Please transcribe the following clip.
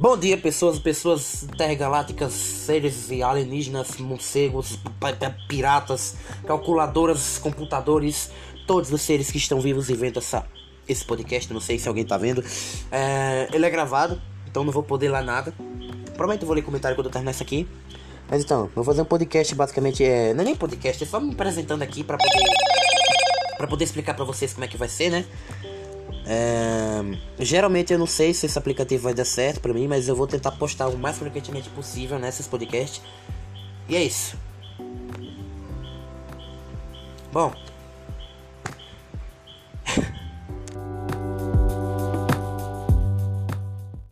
Bom dia, pessoas, pessoas intergalácticas, seres alienígenas, morcegos, piratas, calculadoras, computadores, todos os seres que estão vivos e vendo essa, esse podcast. Não sei se alguém tá vendo. É, ele é gravado, então não vou poder ler nada. Prometo vou ler comentário quando eu terminar isso aqui. Mas então, vou fazer um podcast basicamente. É, não é nem podcast, é só me apresentando aqui pra poder. Pra poder explicar pra vocês como é que vai ser, né? É, geralmente eu não sei se esse aplicativo vai dar certo pra mim, mas eu vou tentar postar o mais frequentemente possível nesses podcasts. E é isso. Bom,